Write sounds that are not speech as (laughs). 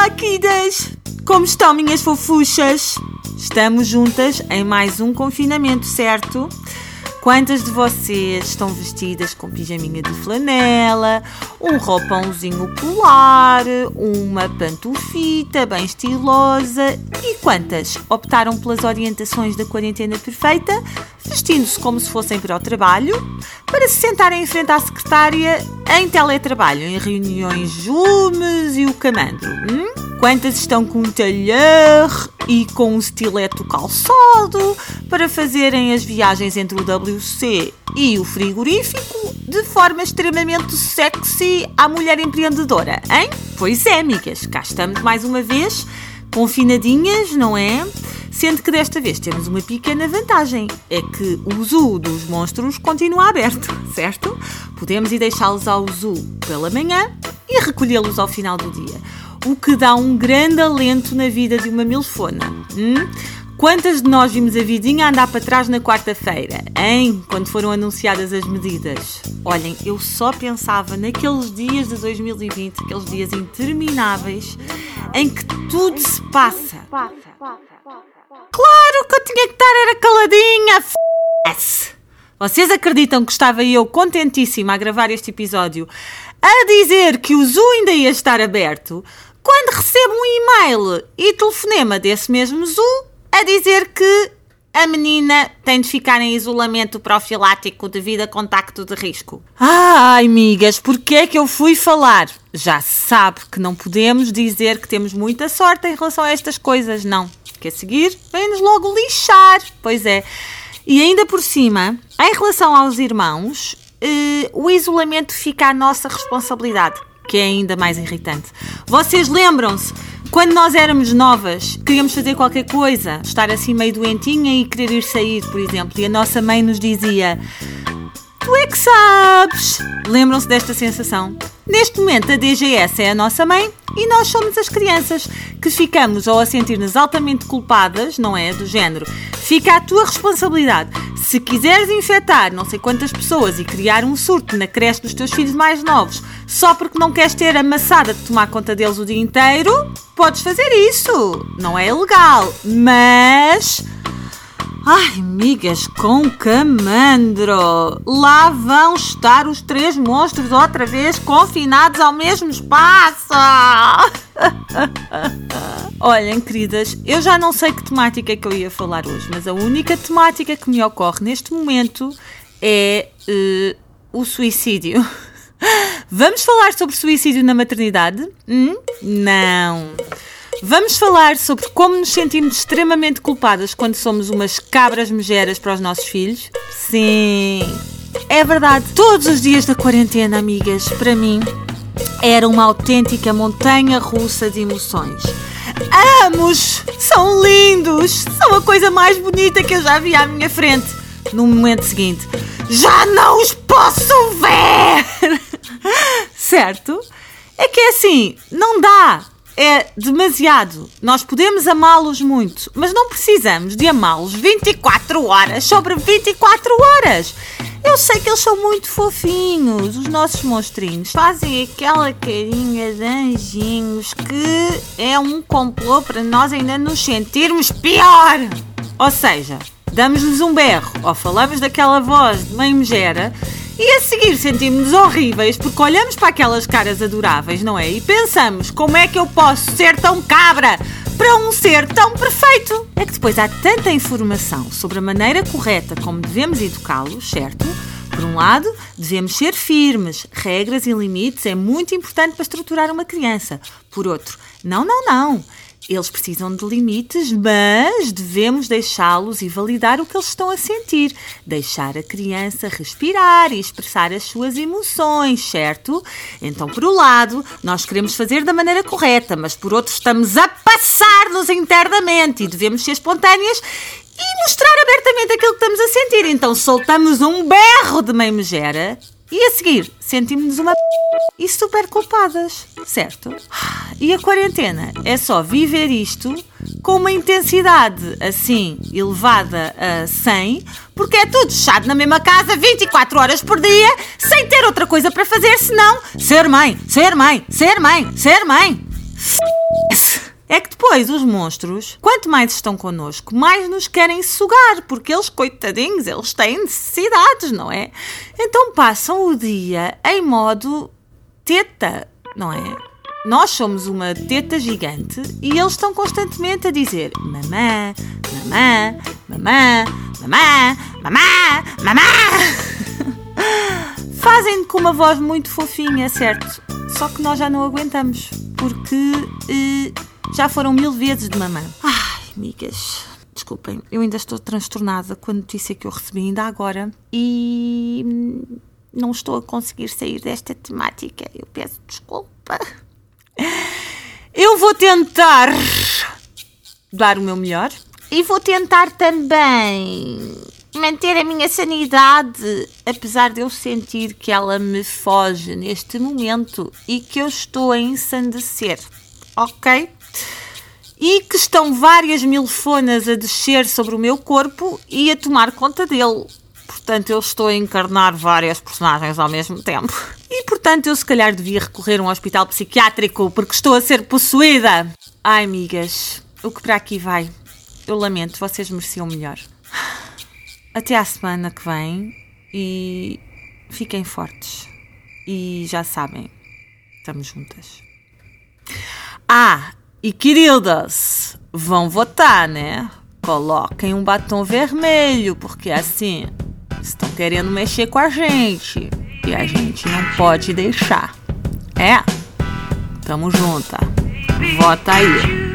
Olá, queridas! Como estão, minhas fofuchas? Estamos juntas em mais um confinamento, certo? Quantas de vocês estão vestidas com pijaminha de flanela, um roupãozinho polar, uma pantufita bem estilosa? E quantas optaram pelas orientações da quarentena perfeita, vestindo-se como se fossem para o trabalho, para se sentarem em frente à secretária em teletrabalho, em reuniões Jumes e o camandro? Hum? Quantas estão com um talher e com um estileto calçado para fazerem as viagens entre o WC e o frigorífico de forma extremamente sexy à mulher empreendedora, hein? Pois é, amigas, cá estamos mais uma vez, confinadinhas, não é? Sendo que desta vez temos uma pequena vantagem: é que o zoo dos monstros continua aberto, (laughs) certo? Podemos ir deixá-los ao zoo pela manhã e recolhê-los ao final do dia o que dá um grande alento na vida de uma milfona. Hum? Quantas de nós vimos a vidinha andar para trás na quarta-feira, hein? Quando foram anunciadas as medidas. Olhem, eu só pensava naqueles dias de 2020, aqueles dias intermináveis, em que tudo se passa. Claro que eu tinha que estar era caladinha, f***se. Vocês acreditam que estava eu contentíssima a gravar este episódio a dizer que o Zoo ainda ia estar aberto quando recebo um e-mail e telefonema desse mesmo zoo a dizer que a menina tem de ficar em isolamento profilático devido a contacto de risco. Ai, amigas, porquê é que eu fui falar? Já sabe que não podemos dizer que temos muita sorte em relação a estas coisas, não. Que a seguir vem-nos logo lixar. Pois é. E ainda por cima, em relação aos irmãos, eh, o isolamento fica à nossa responsabilidade que é ainda mais irritante. Vocês lembram-se? Quando nós éramos novas, queríamos fazer qualquer coisa, estar assim meio doentinha e querer ir sair, por exemplo, e a nossa mãe nos dizia: Tu é que sabes! Lembram-se desta sensação? Neste momento, a DGS é a nossa mãe e nós somos as crianças que ficamos ou a sentir-nos altamente culpadas, não é? Do género. Fica a tua responsabilidade. Se quiseres infectar não sei quantas pessoas e criar um surto na creche dos teus filhos mais novos só porque não queres ter a maçada de tomar conta deles o dia inteiro, podes fazer isso. Não é ilegal, mas Ai, migas com camandro! Lá vão estar os três monstros outra vez confinados ao mesmo espaço! (laughs) Olhem, queridas, eu já não sei que temática é que eu ia falar hoje, mas a única temática que me ocorre neste momento é uh, o suicídio. (laughs) Vamos falar sobre suicídio na maternidade? Hum? Não. Vamos falar sobre como nos sentimos extremamente culpadas quando somos umas cabras megeras para os nossos filhos? Sim, é verdade. Todos os dias da quarentena, amigas, para mim, era uma autêntica montanha russa de emoções. Amos! São lindos! São a coisa mais bonita que eu já vi à minha frente. No momento seguinte, já não os posso ver! (laughs) certo? É que é assim, não dá é demasiado. Nós podemos amá-los muito, mas não precisamos de amá-los 24 horas sobre 24 horas. Eu sei que eles são muito fofinhos, os nossos monstrinhos. Fazem aquela carinha de anjinhos que é um complô para nós ainda nos sentirmos pior. Ou seja, damos-lhes um berro ou falamos daquela voz de mãe megera e a seguir sentimos-nos horríveis porque olhamos para aquelas caras adoráveis, não é? E pensamos: como é que eu posso ser tão cabra para um ser tão perfeito? É que depois há tanta informação sobre a maneira correta como devemos educá-los, certo? Por um lado, devemos ser firmes. Regras e limites é muito importante para estruturar uma criança. Por outro, não, não, não. Eles precisam de limites, mas devemos deixá-los e validar o que eles estão a sentir. Deixar a criança respirar e expressar as suas emoções, certo? Então, por um lado, nós queremos fazer da maneira correta, mas por outro, estamos a passar-nos internamente e devemos ser espontâneas e mostrar abertamente aquilo que estamos a sentir. Então, soltamos um berro de mãe megera e a seguir, sentimos-nos uma e super culpadas, certo? E a quarentena é só viver isto com uma intensidade assim elevada a 100, porque é tudo fechado na mesma casa 24 horas por dia, sem ter outra coisa para fazer senão ser mãe, ser mãe, ser mãe, ser mãe. É que depois os monstros, quanto mais estão connosco, mais nos querem sugar, porque eles, coitadinhos, eles têm necessidades, não é? Então passam o dia em modo teta, não é? Nós somos uma teta gigante e eles estão constantemente a dizer mamã, mamã, mamã, mamã, mamã, mamã. (laughs) Fazem com uma voz muito fofinha, certo? Só que nós já não aguentamos, porque uh, já foram mil vezes de mamã. Ai, amigas, desculpem, eu ainda estou transtornada com a notícia que eu recebi ainda agora e não estou a conseguir sair desta temática. Eu peço desculpa. Eu vou tentar dar o meu melhor e vou tentar também manter a minha sanidade, apesar de eu sentir que ela me foge neste momento e que eu estou a ensandecer, ok? E que estão várias milfonas a descer sobre o meu corpo e a tomar conta dele. Portanto, eu estou a encarnar várias personagens ao mesmo tempo. E portanto, eu se calhar devia recorrer a um hospital psiquiátrico porque estou a ser possuída. Ai, amigas, o que para aqui vai? Eu lamento, vocês mereciam melhor. Até à semana que vem e fiquem fortes. E já sabem, estamos juntas. Ah, e queridas, vão votar, né? Coloquem um batom vermelho, porque assim estão querendo mexer com a gente. E a gente não pode deixar. É? Tamo junta. Vota aí.